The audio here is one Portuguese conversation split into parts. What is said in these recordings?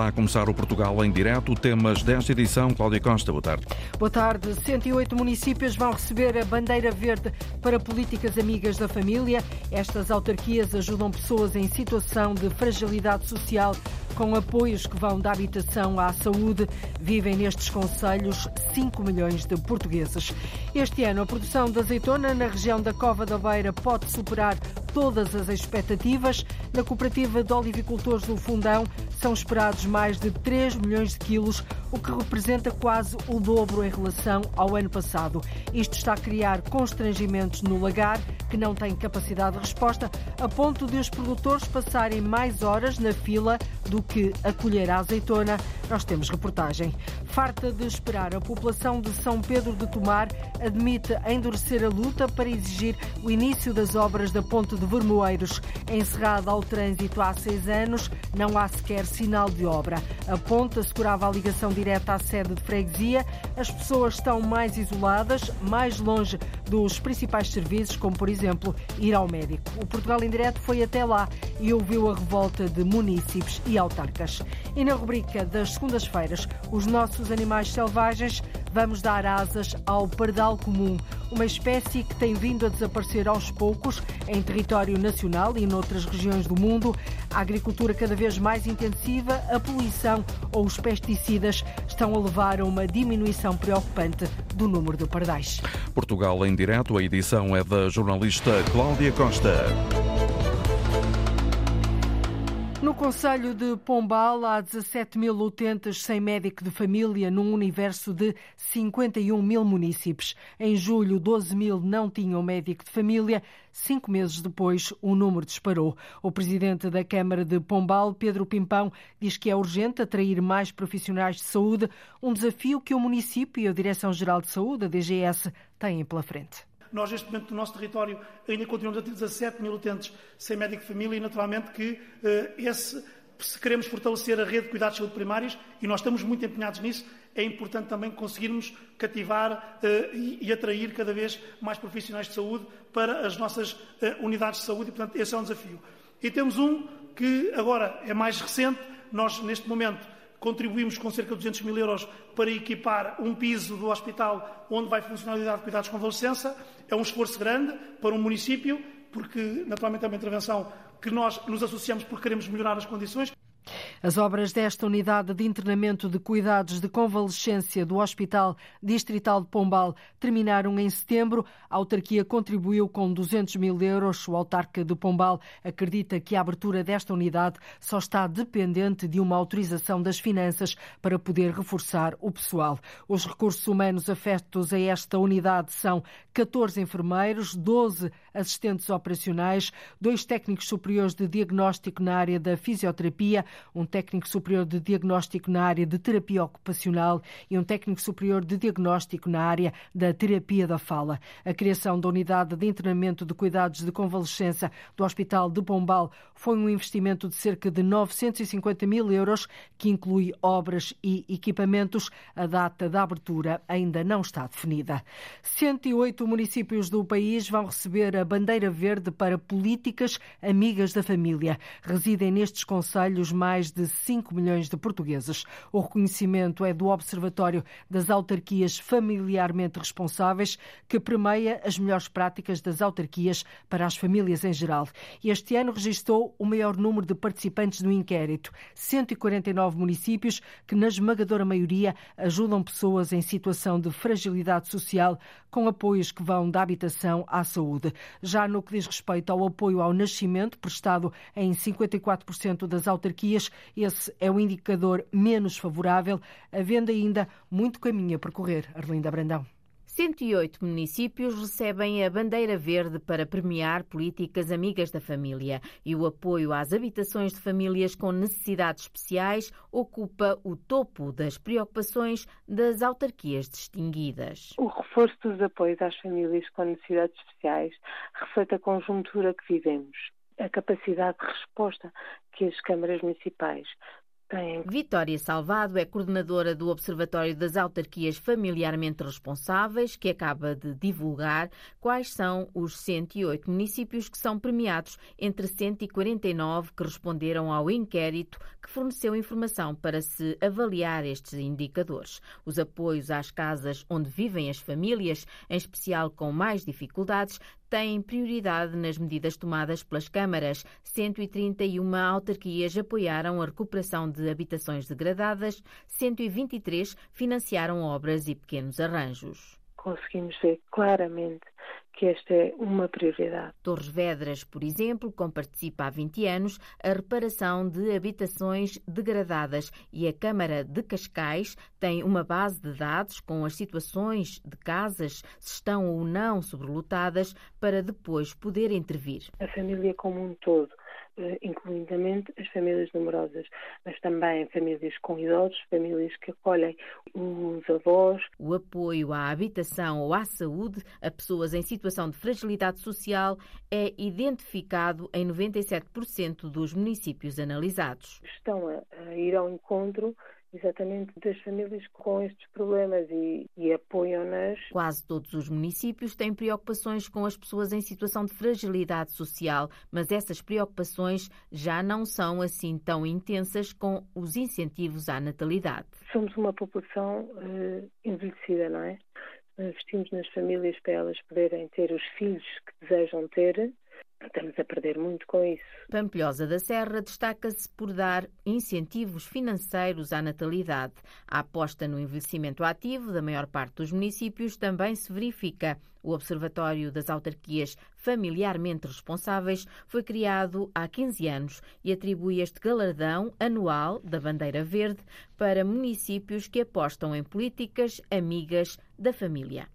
Está a começar o Portugal em direto. Temas desta edição. Cláudia Costa, boa tarde. Boa tarde. 108 municípios vão receber a bandeira verde para políticas amigas da família. Estas autarquias ajudam pessoas em situação de fragilidade social com apoios que vão da habitação à saúde. Vivem nestes conselhos 5 milhões de portugueses. Este ano, a produção de azeitona na região da Cova da Beira pode superar todas as expectativas. Na cooperativa de olivicultores do Fundão são esperados mais de 3 milhões de quilos, o que representa quase o dobro em relação ao ano passado. Isto está a criar constrangimentos no lagar, que não tem capacidade de resposta, a ponto de os produtores passarem mais horas na fila do que a colher a azeitona. Nós temos reportagem. Farta de esperar, a população de São Pedro de Tomar admite endurecer a luta para exigir o início das obras da ponte de Vermoeiros. Encerrada ao trânsito há seis anos, não há sequer sinal de obra. A ponte assegurava a ligação direta à sede de freguesia. As pessoas estão mais isoladas, mais longe dos principais serviços, como por exemplo ir ao médico. O Portugal em Direto foi até lá e ouviu a revolta de munícipes e autarcas. E na rubrica das segundas-feiras, os nossos animais selvagens, vamos dar asas ao pardal comum, uma espécie que tem vindo a desaparecer aos poucos em território nacional e noutras regiões do mundo. A agricultura cada vez mais intensiva, a poluição ou os pesticidas estão a levar a uma diminuição preocupante do número de pardais. Portugal em direto, a edição é da jornalista Cláudia Costa. No Conselho de Pombal há 17 mil utentes sem médico de família num universo de 51 mil municípios. Em julho, 12 mil não tinham médico de família. Cinco meses depois, o número disparou. O presidente da Câmara de Pombal, Pedro Pimpão, diz que é urgente atrair mais profissionais de saúde, um desafio que o município e a Direção-Geral de Saúde, a DGS, têm pela frente. Nós, neste momento, no nosso território, ainda continuamos a ter 17 mil utentes sem médico de família e, naturalmente, que uh, esse, se queremos fortalecer a rede de cuidados de saúde primários, e nós estamos muito empenhados nisso, é importante também conseguirmos cativar uh, e, e, atrair cada vez mais profissionais de saúde para as nossas uh, unidades de saúde, e, portanto, esse é um desafio. E temos um que agora é mais recente, nós, neste momento, contribuímos com cerca de 200 mil euros para equipar um piso do hospital onde vai funcionar a unidade de cuidados de convalescença. É um esforço grande para um município, porque naturalmente é uma intervenção que nós nos associamos porque queremos melhorar as condições. As obras desta unidade de internamento de cuidados de convalescência do Hospital Distrital de Pombal terminaram em setembro. A autarquia contribuiu com 200 mil euros. O autarca de Pombal acredita que a abertura desta unidade só está dependente de uma autorização das finanças para poder reforçar o pessoal. Os recursos humanos afetos a esta unidade são 14 enfermeiros, 12 assistentes operacionais, dois técnicos superiores de diagnóstico na área da fisioterapia, um técnico superior de diagnóstico na área de terapia ocupacional e um técnico superior de diagnóstico na área da terapia da fala. A criação da unidade de internamento de cuidados de convalescença do Hospital de Pombal foi um investimento de cerca de 950 mil euros, que inclui obras e equipamentos. A data da abertura ainda não está definida. 108 municípios do país vão receber a bandeira verde para políticas amigas da família. Residem nestes conselhos mais de 5 milhões de portugueses. O reconhecimento é do Observatório das Autarquias Familiarmente Responsáveis, que premeia as melhores práticas das autarquias para as famílias em geral. Este ano registrou o maior número de participantes no inquérito, 149 municípios que, na esmagadora maioria, ajudam pessoas em situação de fragilidade social com apoios que vão da habitação à saúde. Já no que diz respeito ao apoio ao nascimento, prestado em 54% das autarquias, esse é o indicador menos favorável, havendo ainda muito caminho a percorrer. Arlinda Brandão. 108 municípios recebem a bandeira verde para premiar políticas amigas da família e o apoio às habitações de famílias com necessidades especiais ocupa o topo das preocupações das autarquias distinguidas. O reforço dos apoios às famílias com necessidades especiais reflete a conjuntura que vivemos, a capacidade de resposta que as câmaras municipais Vitória Salvado é coordenadora do Observatório das Autarquias Familiarmente Responsáveis, que acaba de divulgar quais são os 108 municípios que são premiados entre 149 que responderam ao inquérito que forneceu informação para se avaliar estes indicadores. Os apoios às casas onde vivem as famílias, em especial com mais dificuldades, têm prioridade nas medidas tomadas pelas câmaras. 131 autarquias apoiaram a recuperação de habitações degradadas, 123 financiaram obras e pequenos arranjos. Conseguimos ver claramente que esta é uma prioridade. Torres Vedras, por exemplo, como participa há 20 anos, a reparação de habitações degradadas e a Câmara de Cascais tem uma base de dados com as situações de casas, se estão ou não sobrelotadas, para depois poder intervir. A família como um todo eh, incluindamente as famílias numerosas, mas também famílias com idosos, famílias que acolhem os avós. O apoio à habitação ou à saúde a pessoas em situação de fragilidade social é identificado em 97% dos municípios analisados. Estão a, ir ao encontro exatamente das famílias com estes problemas e, e apoiam-nas. Quase todos os municípios têm preocupações com as pessoas em situação de fragilidade social, mas essas preocupações já não são assim tão intensas com os incentivos à natalidade. Somos uma população uh, envelhecida, não é? Investimos nas famílias para elas poderem ter os filhos que desejam ter Estamos a perder muito com isso. Pampilhosa da Serra destaca-se por dar incentivos financeiros à natalidade. A aposta no envelhecimento ativo da maior parte dos municípios também se verifica. O Observatório das Autarquias Familiarmente Responsáveis foi criado há 15 anos e atribui este galardão anual da Bandeira Verde para municípios que apostam em políticas amigas da família.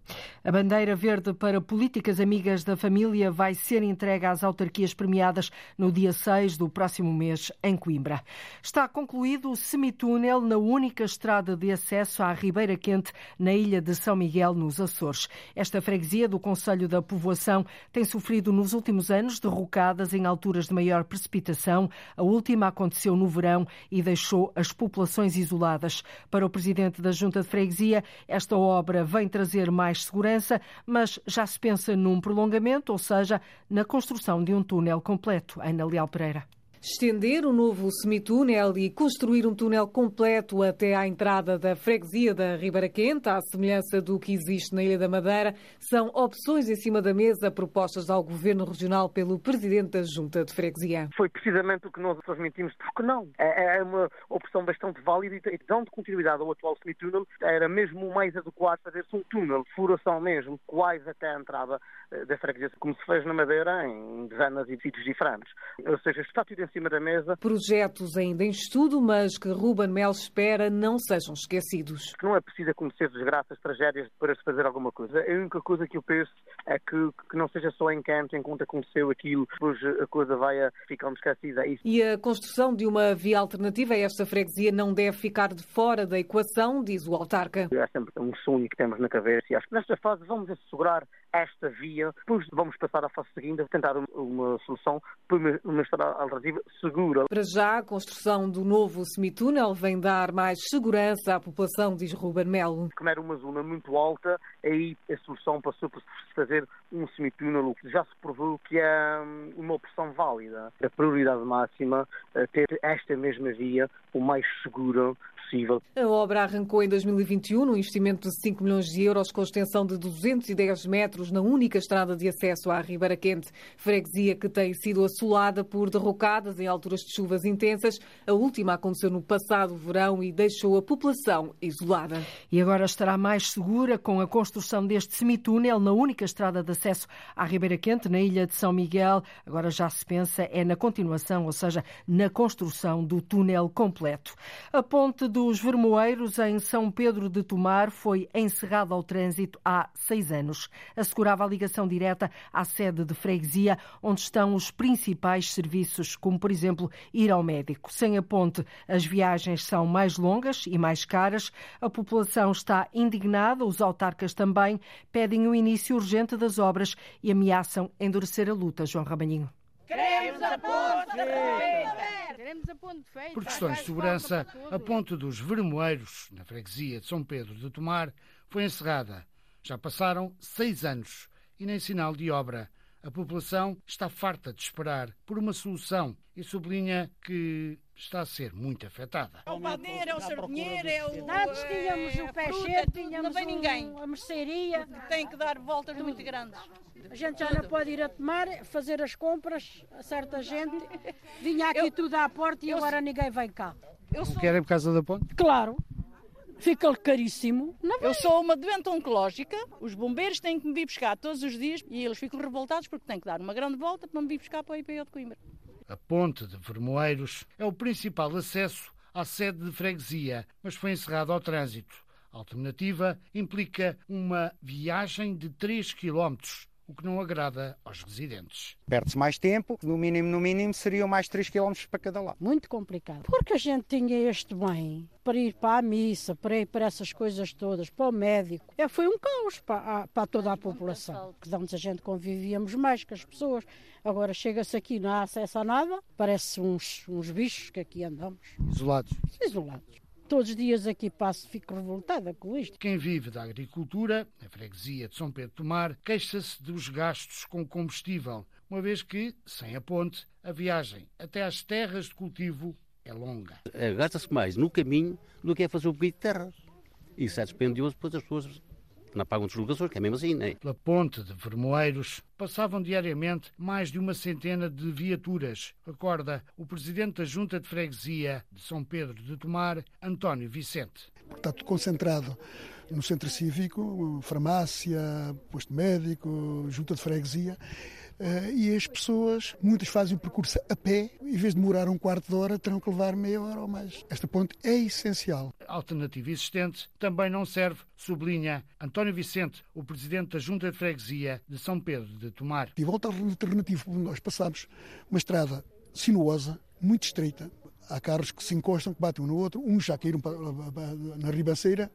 A bandeira verde para políticas amigas da família vai ser entregue às autarquias premiadas no dia 6 do próximo mês, em Coimbra. Está concluído o semitúnel na única estrada de acesso à Ribeira Quente, na ilha de São Miguel, nos Açores. Esta freguesia do Conselho da Povoação tem sofrido nos últimos anos derrocadas em alturas de maior precipitação. A última aconteceu no verão e deixou as populações isoladas. Para o presidente da Junta de Freguesia, esta obra vem trazer mais segurança, mas já se pensa num prolongamento, ou seja, na construção de um túnel completo. Ana Leal Pereira estender o novo semitúnel e construir um túnel completo até à entrada da freguesia da Ribeira Quente, à semelhança do que existe na Ilha da Madeira, são opções em cima da mesa propostas ao Governo Regional pelo Presidente da Junta de Freguesia. Foi precisamente o que nós transmitimos, porque não? É, é uma opção bastante válida e dando continuidade ao atual semitúnel, era mesmo o mais adequado fazer-se um túnel, furação mesmo, quase até a entrada eh, da freguesia, como se fez na Madeira em dezenas de sítios diferentes. Ou seja, está tudo em cima da mesa. Projetos ainda em estudo, mas que Ruben Mel espera não sejam esquecidos. Não é preciso acontecer desgraças, tragédias para se fazer alguma coisa. A única coisa que eu penso é que, que não seja só em canto, enquanto aconteceu aquilo, depois a coisa vai ficando esquecida. É e a construção de uma via alternativa a esta freguesia não deve ficar de fora da equação, diz o autarca. É sempre um sonho que temos na cabeça e acho que nesta fase vamos assegurar esta via, depois vamos passar à fase seguinte, tentar uma solução para uma estrada alternativa segura. Para já, a construção do novo semitúnel vem dar mais segurança à população, diz Ruben Melo. Como era uma zona muito alta, aí a solução passou por fazer um semitúnel, que já se provou que é hum, uma opção válida. A prioridade máxima é ter esta mesma via o mais segura possível. A obra arrancou em 2021, um investimento de 5 milhões de euros com extensão de 210 metros na única estrada de acesso à Ribeira Quente, freguesia que tem sido assolada por derrocadas em alturas de chuvas intensas. A última aconteceu no passado verão e deixou a população isolada. E agora estará mais segura com a construção deste semitúnel na única estrada de acesso à Ribeira Quente, na ilha de São Miguel. Agora já se pensa é na continuação, ou seja, na construção do túnel completo. A ponte dos Vermoeiros, em São Pedro de Tomar, foi encerrada ao trânsito há seis anos. Assegurava a ligação direta à sede de freguesia, onde estão os principais serviços, como, por exemplo, ir ao médico. Sem a ponte, as viagens são mais longas e mais caras. A população está indignada, os autarcas também pedem o início urgente das obras e ameaçam endurecer a luta. João Rabanhinho. Queremos a ponte! queremos a ponte feita. Por questões de segurança, a ponte dos Vermoeiros, na freguesia de São Pedro de Tomar, foi encerrada. Já passaram seis anos e nem sinal de obra. A população está farta de esperar por uma solução e sublinha que está a ser muito afetada. É o padeiro, é o sardinheiro, é o. Antes tínhamos o peixe, tínhamos não vem ninguém. a mercearia. Tem que dar voltas muito grandes. A gente já não pode ir a tomar, fazer as compras, a certa gente. Vinha aqui eu, tudo à porta e agora ninguém vem cá. Eu sou... Querem por causa da ponte? Claro. Fica caríssimo. eu sou uma doente oncológica, os bombeiros têm que me vir buscar todos os dias e eles ficam revoltados porque têm que dar uma grande volta para me vir buscar para o IPO de Coimbra. A ponte de Vermoeiros é o principal acesso à sede de freguesia, mas foi encerrado ao trânsito. A alternativa implica uma viagem de 3 quilómetros o que não agrada aos residentes. Perde-se mais tempo, no mínimo, no mínimo, seriam mais 3 km para cada lado. Muito complicado. Porque a gente tinha este bem para ir para a missa, para ir para essas coisas todas, para o médico. É, foi um caos para, para toda a população. Que antes a gente convivíamos mais com as pessoas. Agora chega-se aqui, não há acesso a nada, parece uns, uns bichos que aqui andamos. Isolados. Isolados. Todos os dias aqui passo, fico revoltada com isto. Quem vive da agricultura, na freguesia de São Pedro do Mar, queixa-se dos gastos com combustível, uma vez que, sem a ponte, a viagem até às terras de cultivo é longa. É, gasta-se mais no caminho do que é fazer o pedido de terra. Isso é dispendioso, pois as pessoas não pagam deslocações, que é mesmo assim, não é? Pela ponte de Vermoeiros passavam diariamente mais de uma centena de viaturas, recorda o presidente da Junta de Freguesia de São Pedro de Tomar, António Vicente. Está tudo concentrado no centro cívico, farmácia, posto médico, junta de freguesia e as pessoas, muitas fazem o percurso a pé, em vez de demorar um quarto de hora, terão que levar meia hora ou mais. Esta ponte é essencial. A alternativa existente também não serve, sublinha António Vicente, o presidente da Junta de Freguesia de São Pedro de Tomar. E volta alternativo, nós passamos uma estrada sinuosa, muito estreita, há carros que se encostam, que batem um no outro, uns já caíram na ribanceira,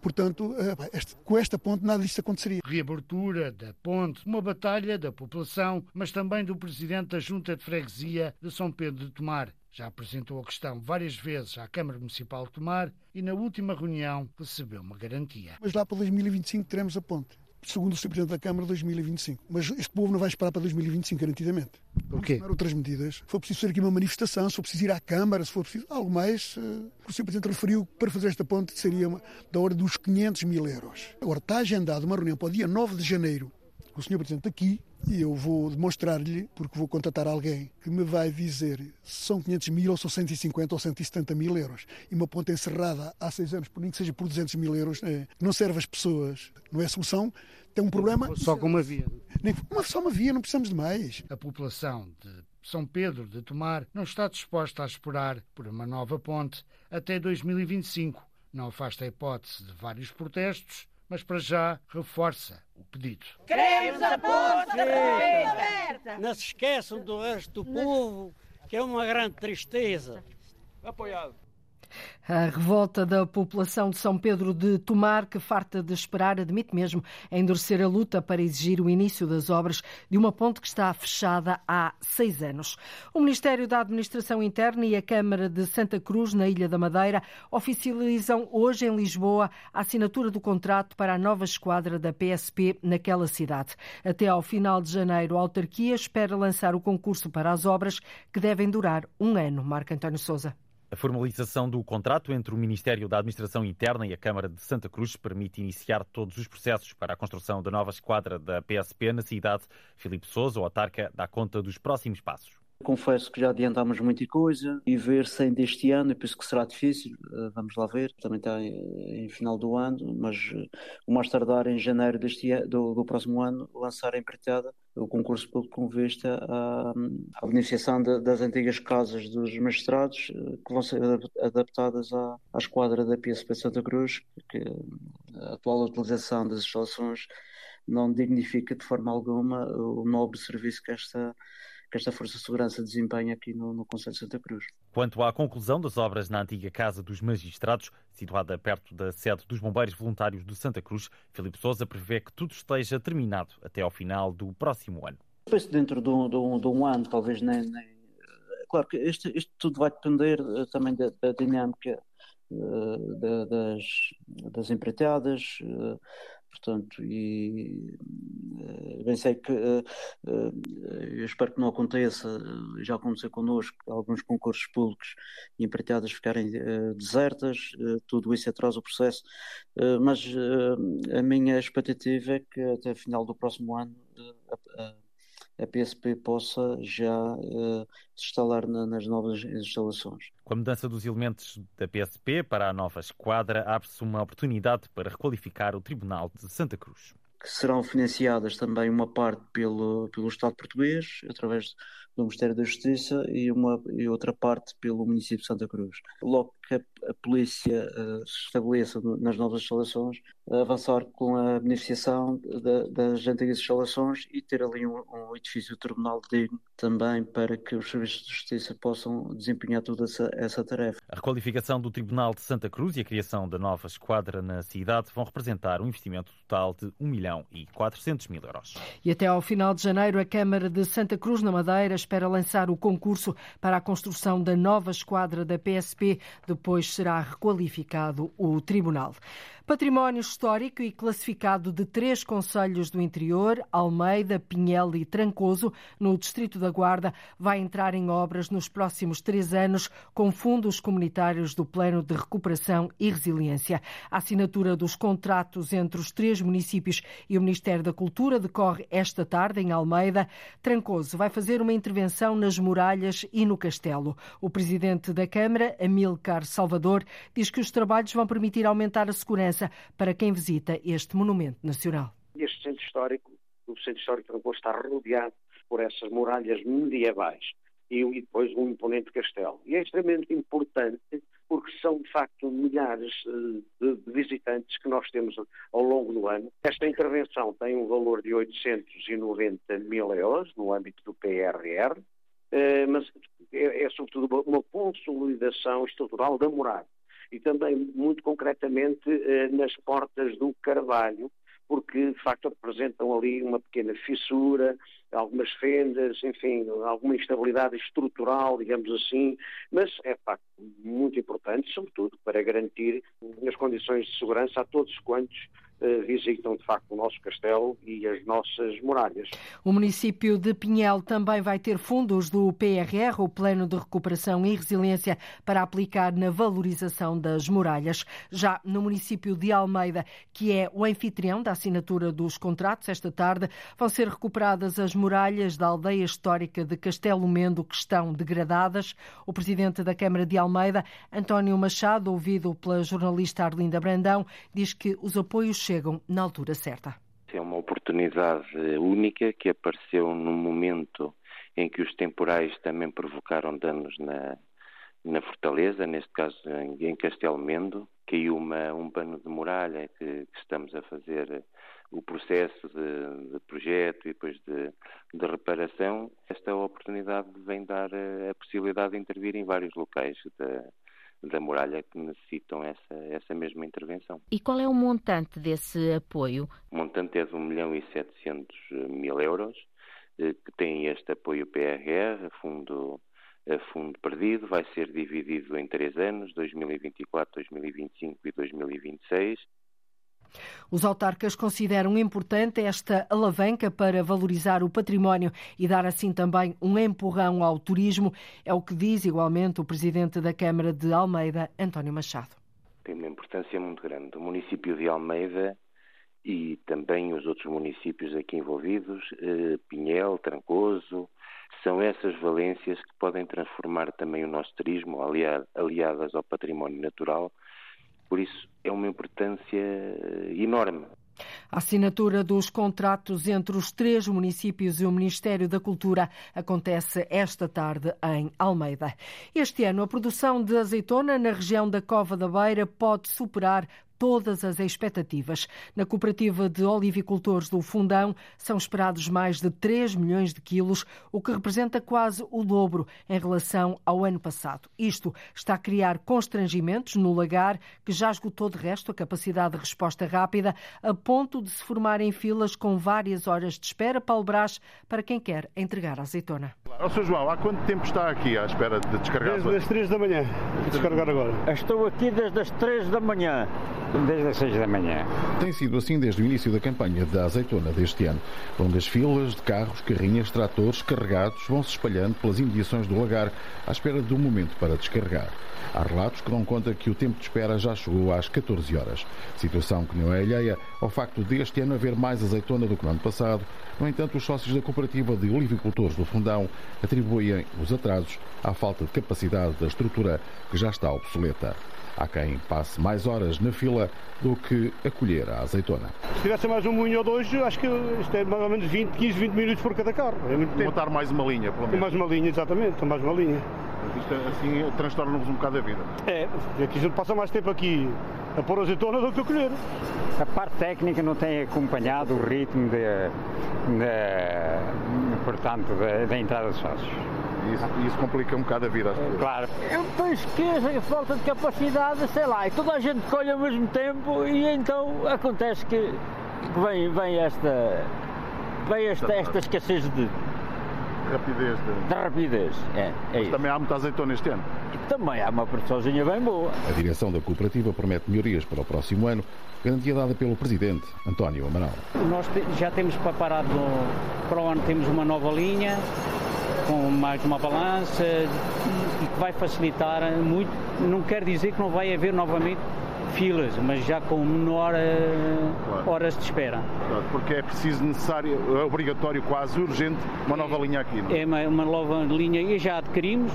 portanto, eh, este, com esta ponte nada disto aconteceria. Reabertura da ponte, uma batalha da população, mas também do presidente da Junta de Freguesia de São Pedro de Tomar. Já apresentou a questão várias vezes à Câmara Municipal de Tomar e na última reunião recebeu uma garantia. Mas lá para 2025 teremos a ponte segundo o Sr. Presidente da Câmara, 2025. Mas este povo não vai esperar para 2025, garantidamente. Por quê? tomar outras medidas. Se for preciso fazer aqui uma manifestação, se for preciso ir à Câmara, se for preciso algo mais, uh, o Sr. Presidente referiu que para fazer esta ponte seria uma, da ordem dos 500 mil euros. Agora, está agendada uma reunião para o dia 9 de janeiro com o Sr. Presidente aqui e eu vou demonstrar-lhe, porque vou contratar alguém que me vai dizer se são 500 mil ou são 150 ou 170 mil euros. E uma ponte encerrada há seis anos, por nem que seja por 200 mil euros, é, não serve às pessoas, não é solução. Tem um problema. Só com uma via. Nem, uma, só uma via, não precisamos de mais. A população de São Pedro de Tomar não está disposta a esperar por uma nova ponte até 2025. Não afasta a hipótese de vários protestos mas para já reforça o pedido. Queremos a ponte aberta! Não se esqueçam do resto do povo, que é uma grande tristeza. Apoiado. A revolta da população de São Pedro de Tomar, que farta de esperar, admite mesmo endurecer a luta para exigir o início das obras de uma ponte que está fechada há seis anos. O Ministério da Administração Interna e a Câmara de Santa Cruz, na Ilha da Madeira, oficializam hoje em Lisboa a assinatura do contrato para a nova esquadra da PSP naquela cidade. Até ao final de janeiro, a autarquia espera lançar o concurso para as obras que devem durar um ano. Marco António Souza. A formalização do contrato entre o Ministério da Administração Interna e a Câmara de Santa Cruz permite iniciar todos os processos para a construção da nova esquadra da PSP na cidade. Filipe Souza, o autarca, dá conta dos próximos passos. Confesso que já adiantámos muita coisa e ver se ainda este ano, eu penso que será difícil, eh, vamos lá ver, também está em, final do ano, mas eh, o mais tardar em janeiro deste do, do, próximo ano, lançar a empreitada o concurso público com vista à, à beneficiação de, das antigas casas dos magistrados eh, que vão ser adaptadas à, à esquadra da PSP Santa Cruz, que a atual utilização das instalações não dignifica de forma alguma o nobre serviço que esta que esta Força de Segurança desempenha aqui no, no Conselho de Santa Cruz. Quanto à conclusão das obras na antiga Casa dos Magistrados, situada perto da sede dos Bombeiros Voluntários de Santa Cruz, Filipe Sousa prevê que tudo esteja terminado até ao final do próximo ano. Penso dentro de um, de um, de um ano, talvez nem, nem claro que isto, isto tudo vai depender também da, da dinâmica das, das empreitadas, Portanto, e eh, bem sei que uh, uh, eu espero que não aconteça, já aconteceu connosco, alguns concursos públicos e empreitadas ficarem desertas, tudo isso atrasa o processo, mas a minha expectativa é que até o final do próximo ano a PSP possa já uh, se instalar na, nas novas instalações. Com a mudança dos elementos da PSP para a nova esquadra, abre-se uma oportunidade para requalificar o Tribunal de Santa Cruz. Que serão financiadas também uma parte pelo, pelo Estado português, através do Ministério da Justiça, e, uma, e outra parte pelo município de Santa Cruz. Logo que a, polícia uh, se estabeleça nas novas instalações, avançar com a beneficiação das antigas instalações e ter ali um, um, edifício tribunal digno também para que os serviços de justiça possam desempenhar toda essa, essa, tarefa. A requalificação do Tribunal de Santa Cruz e a criação da nova esquadra na cidade vão representar um investimento total de 1 milhão e 400 mil euros. E até ao final de janeiro, a Câmara de Santa Cruz, na Madeira, espera lançar o concurso para a construção da nova esquadra da PSP. Depois será requalificado o Tribunal. Património histórico e classificado de três conselhos do interior, Almeida, Pinhel e Trancoso, no Distrito da Guarda, vai entrar em obras nos próximos três anos com fundos comunitários do Plano de Recuperação e Resiliência. A assinatura dos contratos entre os três municípios e o Ministério da Cultura decorre esta tarde em Almeida. Trancoso vai fazer uma intervenção nas muralhas e no castelo. O presidente da Câmara, Amilcar Salvador, diz que os trabalhos vão permitir aumentar a segurança para quem visita este monumento nacional. Este centro histórico, o centro histórico de está rodeado por essas muralhas medievais e, depois um imponente castelo. E é extremamente importante porque são de facto milhares eh, de, visitantes que nós temos ao longo do ano. Esta intervenção tem um valor de 890 mil euros no âmbito do PRR, eh, mas é, é sobretudo uma consolidação estrutural da muralha e também, muito concretamente, eh, nas portas do Carvalho, porque de facto apresentam ali uma pequena fissura, algumas fendas, enfim, alguma instabilidade estrutural, digamos assim, mas é de facto muito importante, sobretudo para garantir as condições de segurança a todos quantos visitam de facto o nosso castelo e as nossas muralhas. O município de Pinhel também vai ter fundos do PRR, o Plano de Recuperação e Resiliência, para aplicar na valorização das muralhas. Já no município de Almeida, que é o anfitrião da assinatura dos contratos, esta tarde vão ser recuperadas as muralhas da aldeia histórica de Castelo Mendo, que estão degradadas. O presidente da Câmara de Almeida, António Machado, ouvido pela jornalista Arlinda Brandão, diz que os apoios chegam na altura certa. É uma oportunidade única que apareceu no momento em que os temporais também provocaram danos na, na fortaleza, neste caso em Castelo Mendo. Caiu uma, um pano de muralha que, que estamos a fazer o processo de, de projeto e depois de, de, reparação. Esta oportunidade vem dar a, a possibilidade de intervir em vários locais da, da muralha que necessitam essa, essa mesma intervenção. E qual é o montante desse apoio? O montante é de 1 milhão e 700 mil euros, eh, que tem este apoio PRR, fundo, fundo perdido, vai ser dividido em três anos, 2024, 2025 e 2026 os autarcas consideram importante esta alavanca para valorizar o património e dar assim também um empurrão ao turismo, é o que diz igualmente o presidente da Câmara de Almeida, António Machado. Tem uma importância muito grande. O município de Almeida e também os outros municípios aqui envolvidos, eh, Pinhel, Trancoso, são essas valências que podem transformar também o nosso turismo, aliadas ao património natural, por isso, é uma importância enorme. A assinatura dos contratos entre os três municípios e o Ministério da Cultura acontece esta tarde em Almeida. Este ano, a produção de azeitona na região da Cova da Beira pode superar todas as expectativas. Na cooperativa de olivicultores do Fundão são esperados mais de 3 milhões de quilos, o que representa quase o dobro em relação ao ano passado. Isto está a criar constrangimentos no lagar, que já esgotou de resto a capacidade de resposta rápida, a ponto de se formarem filas com várias horas de espera, Paulo Brás, para quem quer entregar a azeitona. Ó, Sr. João, há quanto tempo está aqui à espera de descarregar? Desde as 3 da manhã, de descarregar agora. Estou aqui desde as 3 da manhã. Desde as 6 da manhã. Tem sido assim desde o início da campanha da azeitona deste ano, onde as filas de carros, carrinhas, tratores carregados vão se espalhando pelas imediações do lagar à espera do momento para descarregar. Há relatos que dão conta que o tempo de espera já chegou às 14 horas. Situação que não é alheia ao facto de este ano haver mais azeitona do que no ano passado. No entanto, os sócios da Cooperativa de Olivicultores do Fundão atribuem os atrasos à falta de capacidade da estrutura que já está obsoleta. Há quem passe mais horas na fila do que a colher a azeitona. Se tivesse mais um moinho ou dois, acho que isto é mais ou menos 20, 15, 20 minutos por cada carro. É muito tempo. Montar mais uma linha, pelo menos. Mais uma linha, exatamente, mais uma linha. Isto assim transtorna-nos um bocado a vida. É, aqui a gente passa mais tempo aqui a pôr azeitona do que a colher. A parte técnica não tem acompanhado o ritmo de, de portanto, da, da entrada de sócios. Isso, isso, complica um bocado a vida às pessoas. Claro. Eu penso que a falta de capacidade, sei lá, e toda a gente colhe ao mesmo tempo e então acontece que vem, vem esta, vem esta, esta escassez de rapidez. De... Da rapidez, é. é Mas também há muita azeitona este ano. Também há uma produçãozinha bem boa. A direção da cooperativa promete melhorias para o próximo ano, garantia dada pelo presidente António Amaral. Nós já temos preparado para o ano, temos uma nova linha com mais uma balança e que vai facilitar muito. Não quer dizer que não vai haver novamente filas, mas já com menor claro. horas de espera. Claro, porque é preciso, necessário, é obrigatório, quase urgente, uma nova linha aqui, não é? É uma, uma nova linha e já adquirimos,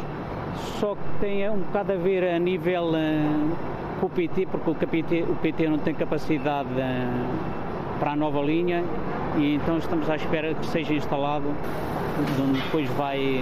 só que tem um bocado a ver a nível uh, com o PT, porque o PT, o PT não tem capacidade uh, para a nova linha e então estamos à espera que seja instalado, onde depois vai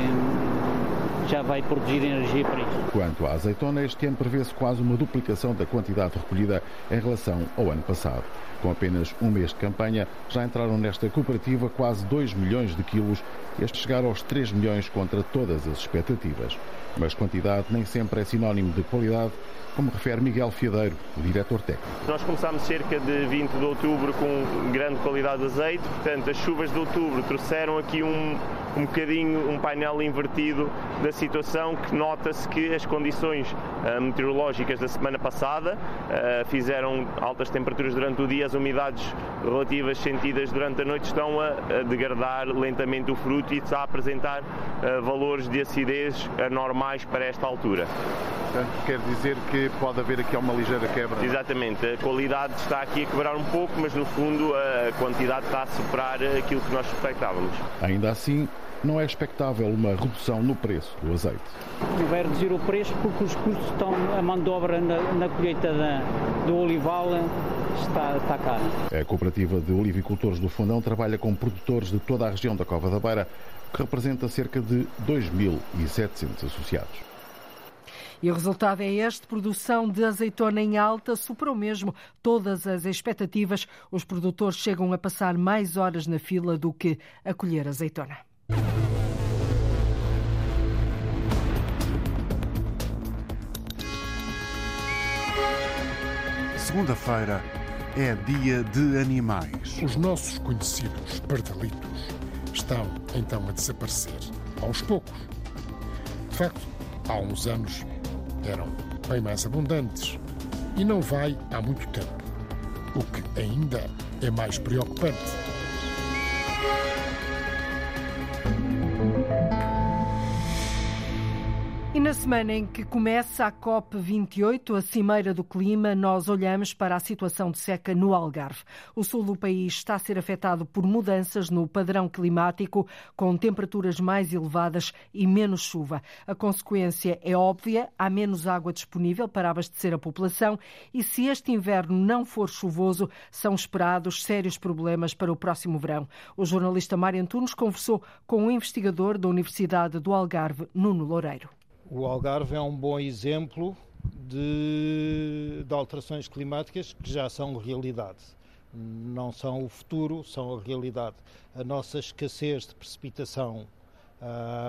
já vai produzir energia para isso. Quanto à azeitona, este ano prevê-se quase uma duplicação da quantidade recolhida em relação ao ano passado. Com apenas um mês de campanha, já entraram nesta cooperativa quase 2 milhões de quilos, este chegar aos 3 milhões contra todas as expectativas. Mas quantidade nem sempre é sinónimo de qualidade, como refere Miguel Fiadeiro, o diretor técnico. Nós começámos cerca de 20 de outubro com grande qualidade de azeite, portanto as chuvas de outubro trouxeram aqui um, um bocadinho um painel invertido da situação que nota-se que as condições uh, meteorológicas da semana passada uh, fizeram altas temperaturas durante o dia, as umidades relativas sentidas durante a noite estão a, degradar lentamente o fruto e está a apresentar uh, valores de acidez anormais para esta altura. Portanto, quer dizer que pode haver aqui uma ligeira quebra? Exatamente, a qualidade está aqui a quebrar um pouco, mas no fundo a quantidade está a superar aquilo que nós expectávamos. Ainda assim, não é expectável uma redução no preço do azeite. Vai reduzir o preço porque os custos estão, a mão de obra na, na colheita da, do olival está, está cara. A cooperativa de olivicultores do Fundão trabalha com produtores de toda a região da Cova da Beira, que representa cerca de 2.700 associados. E o resultado é este: produção de azeitona em alta superou mesmo todas as expectativas. Os produtores chegam a passar mais horas na fila do que a colher azeitona. Segunda-feira é dia de animais. Os nossos conhecidos pardalitos estão então a desaparecer, aos poucos. De facto, há uns anos eram bem mais abundantes e não vai há muito tempo, o que ainda é mais preocupante. Na semana em que começa a COP28, a Cimeira do Clima, nós olhamos para a situação de seca no Algarve. O sul do país está a ser afetado por mudanças no padrão climático, com temperaturas mais elevadas e menos chuva. A consequência é óbvia: há menos água disponível para abastecer a população e, se este inverno não for chuvoso, são esperados sérios problemas para o próximo verão. O jornalista Mário Antunes conversou com o investigador da Universidade do Algarve, Nuno Loureiro. O Algarve é um bom exemplo de, de alterações climáticas que já são realidade. Não são o futuro, são a realidade. A nossa escassez de precipitação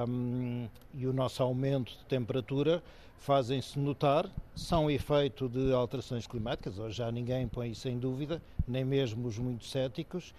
um, e o nosso aumento de temperatura fazem-se notar, são efeito de alterações climáticas, hoje já ninguém põe isso em dúvida, nem mesmo os muito céticos,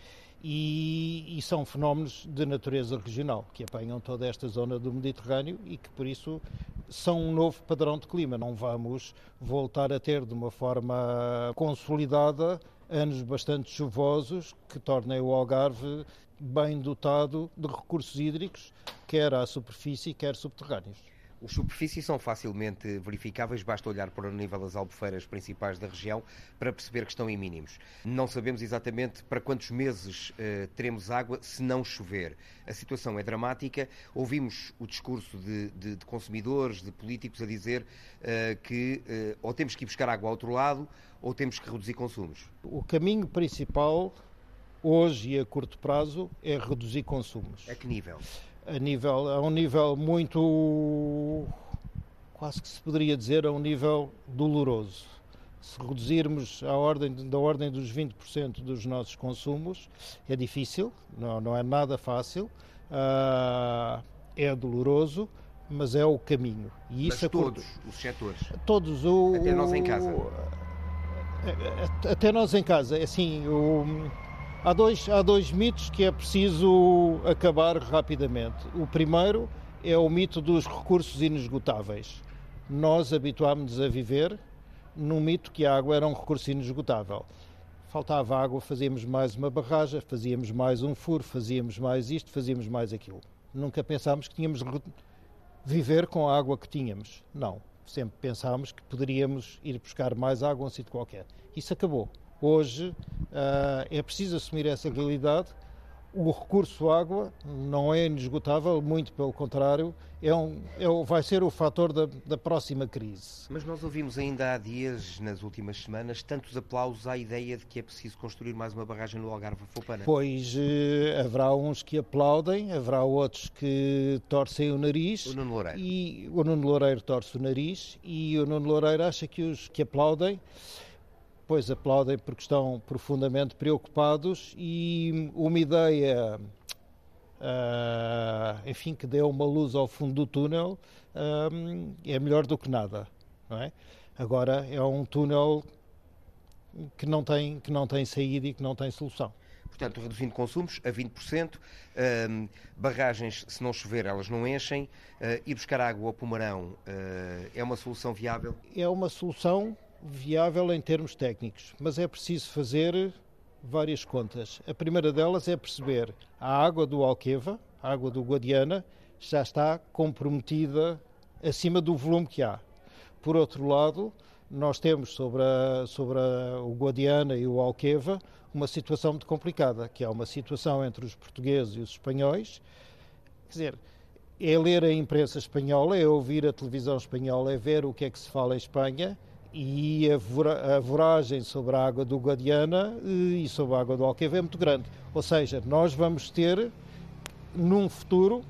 e, e, são fenómenos de natureza regional, que apanham toda esta zona do Mediterrâneo e que, por isso, são um novo padrão de clima. Não vamos voltar a ter de uma forma consolidada anos bastante chuvosos que tornem o Algarve bem dotado de recursos hídricos, quer à superfície, quer subterrâneos. Os superfícies são facilmente verificáveis, basta olhar para o nível das albufeiras principais da região para perceber que estão em mínimos. Não sabemos exatamente para quantos meses uh, teremos água se não chover. A situação é dramática. Ouvimos o discurso de, de, de consumidores, de políticos a dizer uh, que uh, ou temos que ir buscar água ao outro lado ou temos que reduzir consumos. O caminho principal hoje e a curto prazo é reduzir consumos. A que nível? A, nível, a um nível muito, quase que se poderia dizer, a um nível doloroso. Se reduzirmos a ordem, da ordem dos 20% dos nossos consumos, é difícil, não, não é nada fácil, uh, é doloroso, mas é o caminho. E isso mas todos os setores? Todos. O, até nós em casa? O, até nós em casa. É assim, o, Há dois, há dois mitos que é preciso acabar rapidamente. O primeiro é o mito dos recursos inesgotáveis. Nós habituámos-nos a viver num mito que a água era um recurso inesgotável. Faltava água, fazíamos mais uma barragem, fazíamos mais um furo, fazíamos mais isto, fazíamos mais aquilo. Nunca pensámos que tínhamos de viver com a água que tínhamos. Não. Sempre pensámos que poderíamos ir buscar mais água a um sítio qualquer. Isso acabou. Hoje uh, é preciso assumir essa realidade. O recurso água não é inesgotável, muito pelo contrário, é um, é, vai ser o fator da, da próxima crise. Mas nós ouvimos ainda há dias, nas últimas semanas, tantos aplausos à ideia de que é preciso construir mais uma barragem no Algarve Fopana. Pois uh, haverá uns que aplaudem, haverá outros que torcem o nariz. O Nuno Loureiro. E o Nuno Loureiro torce o nariz e o Nuno Loureiro acha que os que aplaudem pois aplaudem porque estão profundamente preocupados e uma ideia, uh, enfim, que dê uma luz ao fundo do túnel uh, é melhor do que nada, não é? Agora é um túnel que não tem que não tem saída e que não tem solução. Portanto, reduzindo consumos a 20%, uh, barragens, se não chover, elas não enchem, uh, ir buscar água ao Pomarão uh, é uma solução viável? É uma solução viável em termos técnicos, mas é preciso fazer várias contas. A primeira delas é perceber a água do Alqueva, a água do Guadiana, já está comprometida acima do volume que há. Por outro lado, nós temos sobre, a, sobre a, o Guadiana e o Alqueva uma situação muito complicada, que é uma situação entre os portugueses e os espanhóis. Quer dizer, é ler a imprensa espanhola, é ouvir a televisão espanhola, é ver o que é que se fala em Espanha e a, voragem sobre a água do Guadiana eh, e sobre a água do Alqueva é muito grande. Ou seja, nós vamos ter, num futuro,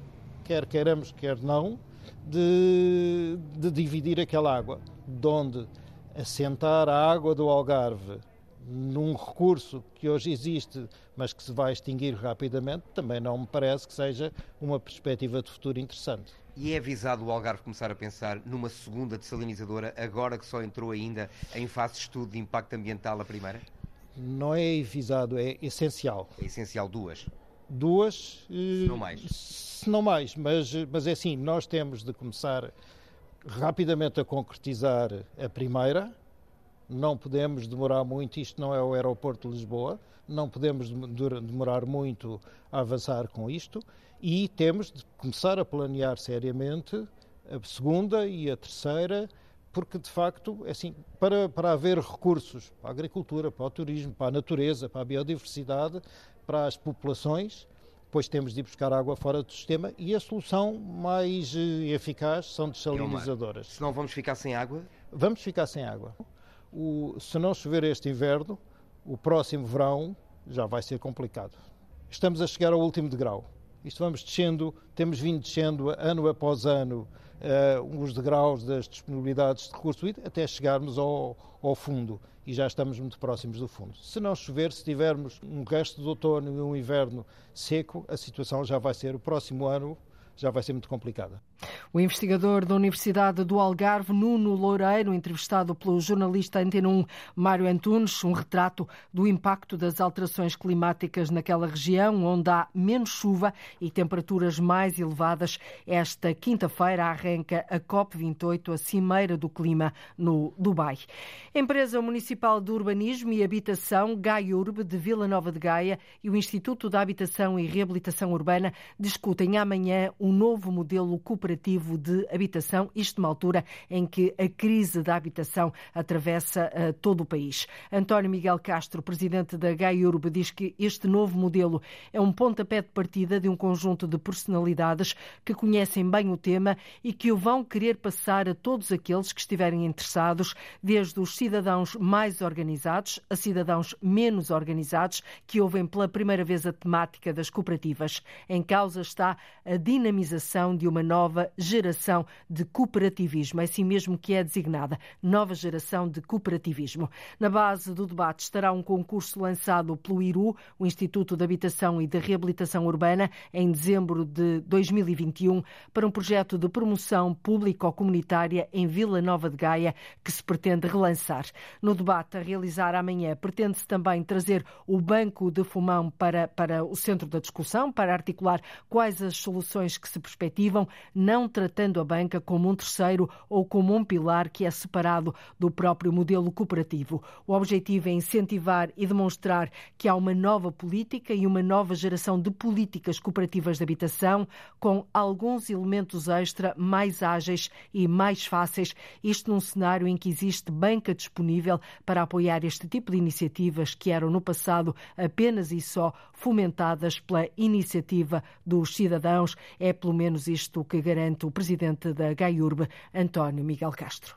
quer queiramos, quer não, de, de dividir aquela água, de onde assentar a água do Algarve num recurso que hoje existe, mas que se vai extinguir rapidamente, também não me parece que seja uma perspectiva de futuro interessante. E é avisado o Algarve começar a pensar numa segunda dessalinizadora, agora que só entrou ainda em fase de estudo de impacto ambiental a primeira? Não é avisado, é essencial. É essencial duas? Duas. Se não mais. Se não mais, mas, mas é assim, nós temos de começar rapidamente a concretizar a primeira, não podemos demorar muito, isto não é o aeroporto de Lisboa, não podemos demorar muito a avançar com isto e temos de começar a planear seriamente a segunda e a terceira, porque de facto, é assim, para, para haver recursos para a agricultura, para o turismo, para a natureza, para a biodiversidade, para as populações, depois temos de ir buscar água fora do sistema e a solução mais eh, eficaz são desalinizadoras. Se não vamos ficar sem água? Vamos ficar sem água. O, se não chover este inverno, o próximo verão já vai ser complicado. Estamos a chegar ao último degrau. Isto vamos descendo, temos vindo descendo ano após ano uh, os degraus das disponibilidades de recurso até chegarmos ao, ao fundo e já estamos muito próximos do fundo. Se não chover, se tivermos um resto de outono e um inverno seco, a situação já vai ser o próximo ano já vai ser muito complicada. O investigador da Universidade do Algarve, Nuno Loureiro, entrevistado pelo jornalista Antena 1 Mário Antunes, um retrato do impacto das alterações climáticas naquela região, onde há menos chuva e temperaturas mais elevadas. Esta quinta-feira arranca a COP28, a Cimeira do Clima, no Dubai. Empresa Municipal de Urbanismo e Habitação, GAIURB, de Vila Nova de Gaia, e o Instituto da Habitação e Reabilitação Urbana discutem amanhã um novo modelo cooperativo de habitação, isto numa altura em que a crise da habitação atravessa uh, todo o país. António Miguel Castro, presidente da GAIURB, diz que este novo modelo é um pontapé de partida de um conjunto de personalidades que conhecem bem o tema e que o vão querer passar a todos aqueles que estiverem interessados, desde os cidadãos mais organizados a cidadãos menos organizados que ouvem pela primeira vez a temática das cooperativas. Em causa está a dinamização de uma nova geração de cooperativismo. É assim mesmo que é designada, nova geração de cooperativismo. Na base do debate estará um concurso lançado pelo IRU, o Instituto de Habitação e de Reabilitação Urbana, em dezembro de 2021, para um projeto de promoção público-comunitária em Vila Nova de Gaia, que se pretende relançar. No debate a realizar amanhã, pretende-se também trazer o Banco de Fumão para, para o centro da discussão, para articular quais as soluções que se perspectivam, não tratando a banca como um terceiro ou como um pilar que é separado do próprio modelo cooperativo. O objetivo é incentivar e demonstrar que há uma nova política e uma nova geração de políticas cooperativas de habitação com alguns elementos extra mais ágeis e mais fáceis, isto num cenário em que existe banca disponível para apoiar este tipo de iniciativas que eram no passado apenas e só fomentadas pela iniciativa dos cidadãos. É pelo menos isto que garante o presidente da GAIURB, António Miguel Castro.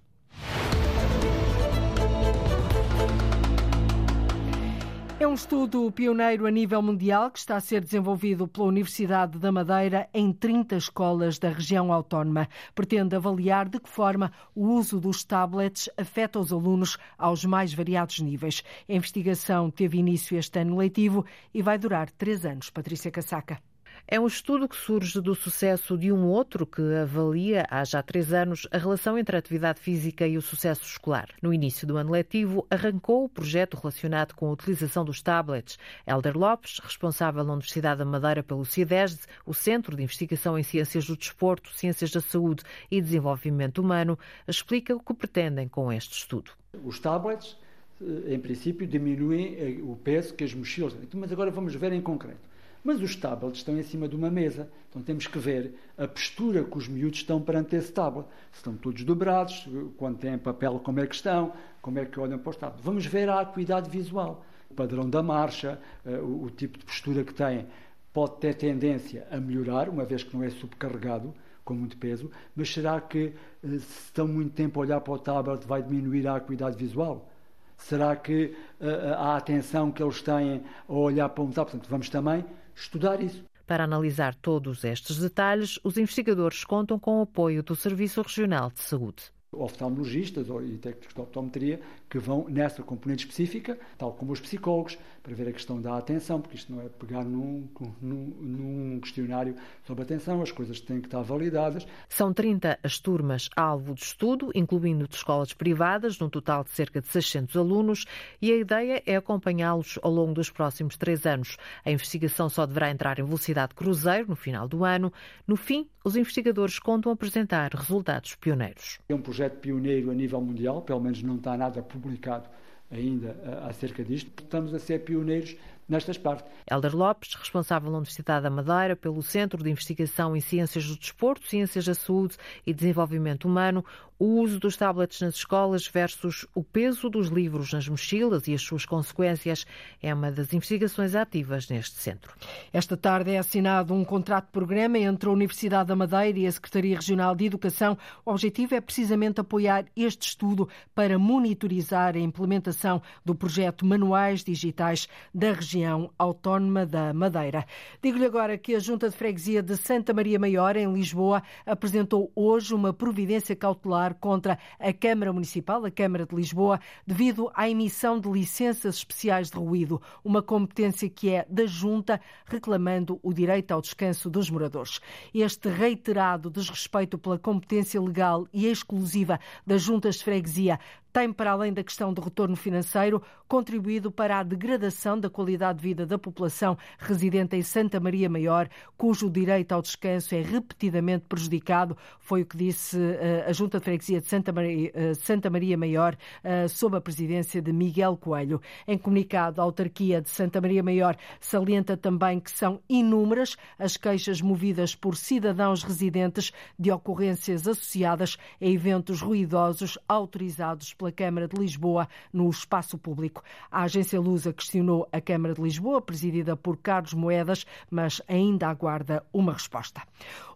É um estudo pioneiro a nível mundial que está a ser desenvolvido pela Universidade da Madeira em 30 escolas da região autónoma. Pretende avaliar de que forma o uso dos tablets afeta os alunos aos mais variados níveis. A investigação teve início este ano letivo e vai durar três anos. Patrícia Casaca. É um estudo que surge do sucesso de um outro que avalia, há já três anos, a relação entre a atividade física e o sucesso escolar. No início do ano letivo, arrancou o projeto relacionado com a utilização dos tablets. Helder Lopes, responsável na Universidade da Madeira pelo CIDESD, o Centro de Investigação em Ciências do Desporto, Ciências da Saúde e Desenvolvimento Humano, explica o que pretendem com este estudo. Os tablets, eh, em princípio, diminuem eh, o peso que as mochilas. Mas agora vamos ver em concreto. Mas os tablets estão em cima de uma mesa, então temos que ver a postura que os miúdos estão perante esse tablet. Se estão todos dobrados, quando têm papel, como é que estão, como é que olham para os tablets. Vamos ver a acuidade visual, o padrão da marcha, eh, o tipo de postura que têm. Pode ter tendência a melhorar, uma vez que não é subcarregado, com muito peso, mas será que eh, se estão muito tempo a olhar para o tablet vai diminuir a acuidade visual? Será que uh, a atenção que eles têm a olhar para um tablet? Portanto, vamos também estudar isso. Para analisar todos estes detalhes, os investigadores contam com o apoio do Serviço Regional de Saúde oftalmologistas e técnicos de optometria que vão nessa componente específica, tal como os psicólogos, para ver a questão da atenção, porque isto não é pegar num, num, num questionário sobre atenção, as coisas têm que estar validadas. São 30 as turmas alvo de estudo, incluindo de escolas privadas, num total de cerca de 600 alunos, e a ideia é acompanhá-los ao longo dos próximos três anos. A investigação só deverá entrar em velocidade cruzeiro no final do ano. No fim, os investigadores contam apresentar resultados pioneiros. É um projeto pioneiro a nível mundial, pelo menos não está nada publicado ainda acerca disto. Estamos a ser pioneiros nestas partes. Helder Lopes, responsável na Universidade da Madeira pelo Centro de Investigação em Ciências do Desporto, Ciências da Saúde e Desenvolvimento Humano, o uso dos tablets nas escolas versus o peso dos livros nas mochilas e as suas consequências é uma das investigações ativas neste centro. Esta tarde é assinado um contrato de programa entre a Universidade da Madeira e a Secretaria Regional de Educação. O objetivo é precisamente apoiar este estudo para monitorizar a implementação do projeto Manuais Digitais da região autónoma da Madeira. Digo-lhe agora que a Junta de Freguesia de Santa Maria Maior, em Lisboa, apresentou hoje uma providência cautelar contra a Câmara Municipal, a Câmara de Lisboa, devido à emissão de licenças especiais de ruído, uma competência que é da Junta, reclamando o direito ao descanso dos moradores. Este reiterado desrespeito pela competência legal e exclusiva das juntas de freguesia tem, para além da questão do retorno financeiro, contribuído para a degradação da qualidade de vida da população residente em Santa Maria Maior, cujo direito ao descanso é repetidamente prejudicado. Foi o que disse eh, a Junta de Freguesia de Santa Maria, eh, Santa Maria Maior, eh, sob a presidência de Miguel Coelho. Em comunicado, a autarquia de Santa Maria Maior salienta também que são inúmeras as queixas movidas por cidadãos residentes de ocorrências associadas a eventos ruidosos autorizados pela Câmara de Lisboa no espaço público. A agência Lusa questionou a Câmara de Lisboa, presidida por Carlos Moedas, mas ainda aguarda uma resposta.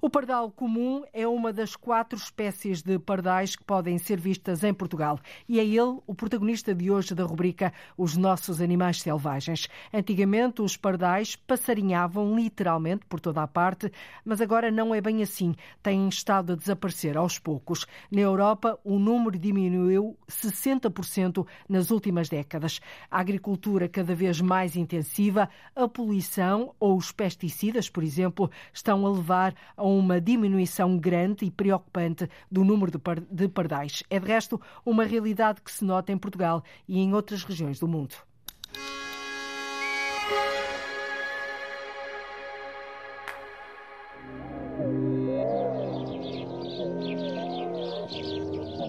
O pardal comum é uma das quatro espécies de pardais que podem ser vistas em Portugal e é ele o protagonista de hoje da rubrica Os Nossos Animais Selvagens. Antigamente, os pardais passarinhavam literalmente por toda a parte, mas agora não é bem assim. Têm estado a desaparecer aos poucos. Na Europa, o número diminuiu 60% nas últimas décadas. A agricultura cada vez mais intensiva, a poluição ou os pesticidas, por exemplo, estão a levar a uma diminuição grande e preocupante do número de pardais. É, de resto, uma realidade que se nota em Portugal e em outras regiões do mundo.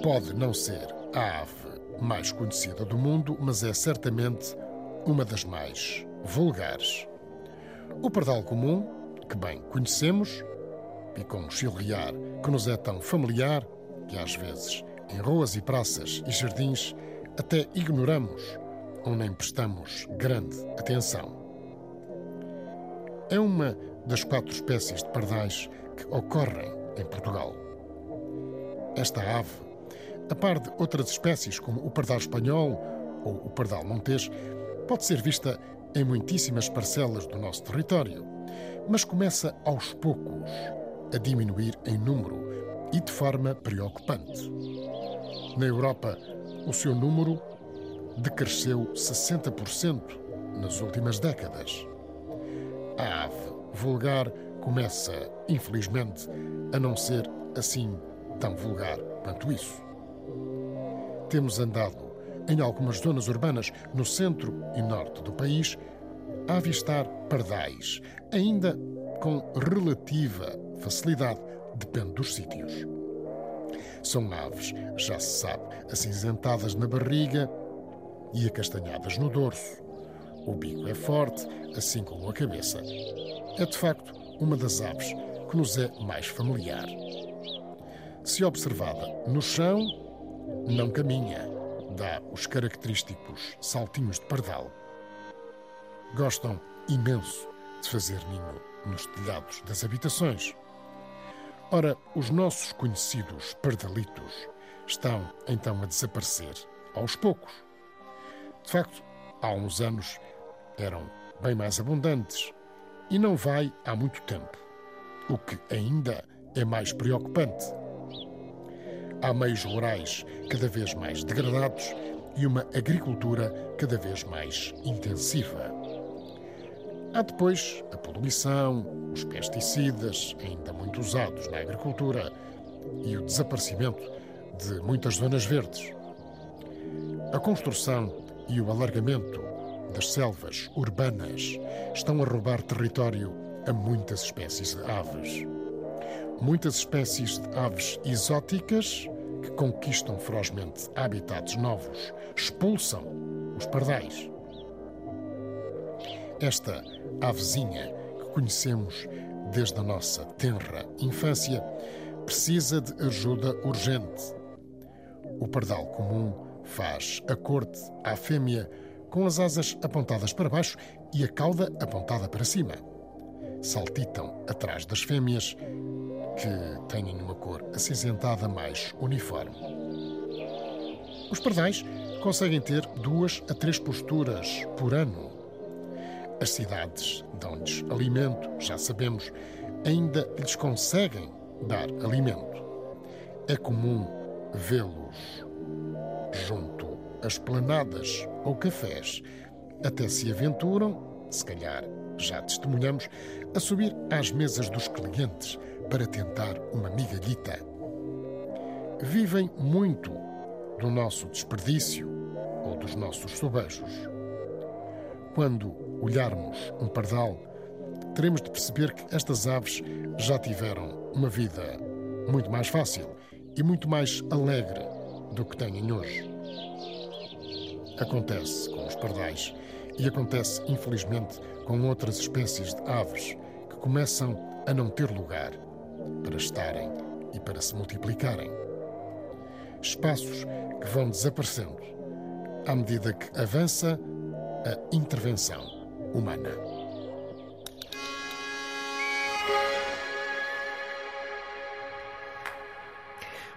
Pode não ser a ave mais conhecida do mundo, mas é certamente uma das mais vulgares. O pardal comum, que bem conhecemos, e com o chilrear que nos é tão familiar, que às vezes em ruas e praças e jardins até ignoramos ou nem prestamos grande atenção. É uma das quatro espécies de pardais que ocorrem em Portugal. Esta ave a par de outras espécies, como o pardal espanhol ou o pardal montês, pode ser vista em muitíssimas parcelas do nosso território, mas começa aos poucos a diminuir em número e de forma preocupante. Na Europa, o seu número decresceu 60% nas últimas décadas. A ave vulgar começa, infelizmente, a não ser assim tão vulgar quanto isso. Temos andado em algumas zonas urbanas no centro e norte do país a avistar pardais, ainda com relativa facilidade, depende dos sítios. São aves, já se sabe, acinzentadas na barriga e acastanhadas no dorso. O bico é forte, assim como a cabeça. É de facto uma das aves que nos é mais familiar. Se observada no chão, não caminha, dá os característicos saltinhos de pardal. Gostam imenso de fazer ninho nos telhados das habitações. Ora, os nossos conhecidos pardalitos estão então a desaparecer aos poucos. De facto, há uns anos eram bem mais abundantes e não vai há muito tempo, o que ainda é mais preocupante. Há meios rurais cada vez mais degradados e uma agricultura cada vez mais intensiva. Há depois a poluição, os pesticidas, ainda muito usados na agricultura, e o desaparecimento de muitas zonas verdes. A construção e o alargamento das selvas urbanas estão a roubar território a muitas espécies de aves. Muitas espécies de aves exóticas que conquistam ferozmente habitats novos, expulsam os pardais. Esta avezinha que conhecemos desde a nossa tenra infância precisa de ajuda urgente. O pardal comum faz a corte à fêmea com as asas apontadas para baixo e a cauda apontada para cima. Saltitam atrás das fêmeas que têm uma cor acinzentada mais uniforme. Os pardais conseguem ter duas a três posturas por ano. As cidades dão-lhes alimento, já sabemos, ainda lhes conseguem dar alimento. É comum vê-los junto às planadas ou cafés. Até se aventuram, se calhar já testemunhamos, a subir às mesas dos clientes para tentar uma migalhita. Vivem muito do nosso desperdício ou dos nossos sobejos. Quando olharmos um pardal, teremos de perceber que estas aves já tiveram uma vida muito mais fácil e muito mais alegre do que têm hoje. Acontece com os pardais e acontece, infelizmente, com outras espécies de aves que começam a não ter lugar para estarem e para se multiplicarem. Espaços que vão desaparecendo à medida que avança a intervenção humana.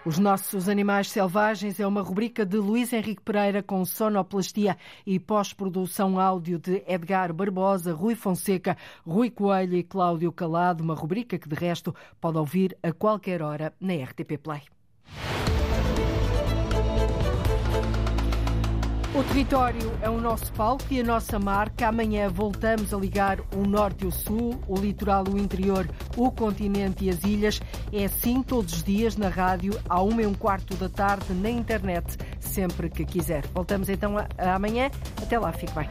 Os Nossos Animais Selvagens é uma rubrica de Luís Henrique Pereira com sonoplastia e pós-produção áudio de Edgar Barbosa, Rui Fonseca, Rui Coelho e Cláudio Calado, uma rubrica que de resto pode ouvir a qualquer hora na RTP Play. O território é o nosso palco e a nossa marca. Amanhã voltamos a ligar o norte e o sul, o litoral, o interior, o continente e as ilhas. É assim todos os dias na rádio, à uma e um quarto da tarde, na internet, sempre que quiser. Voltamos então amanhã. Até lá, fique bem.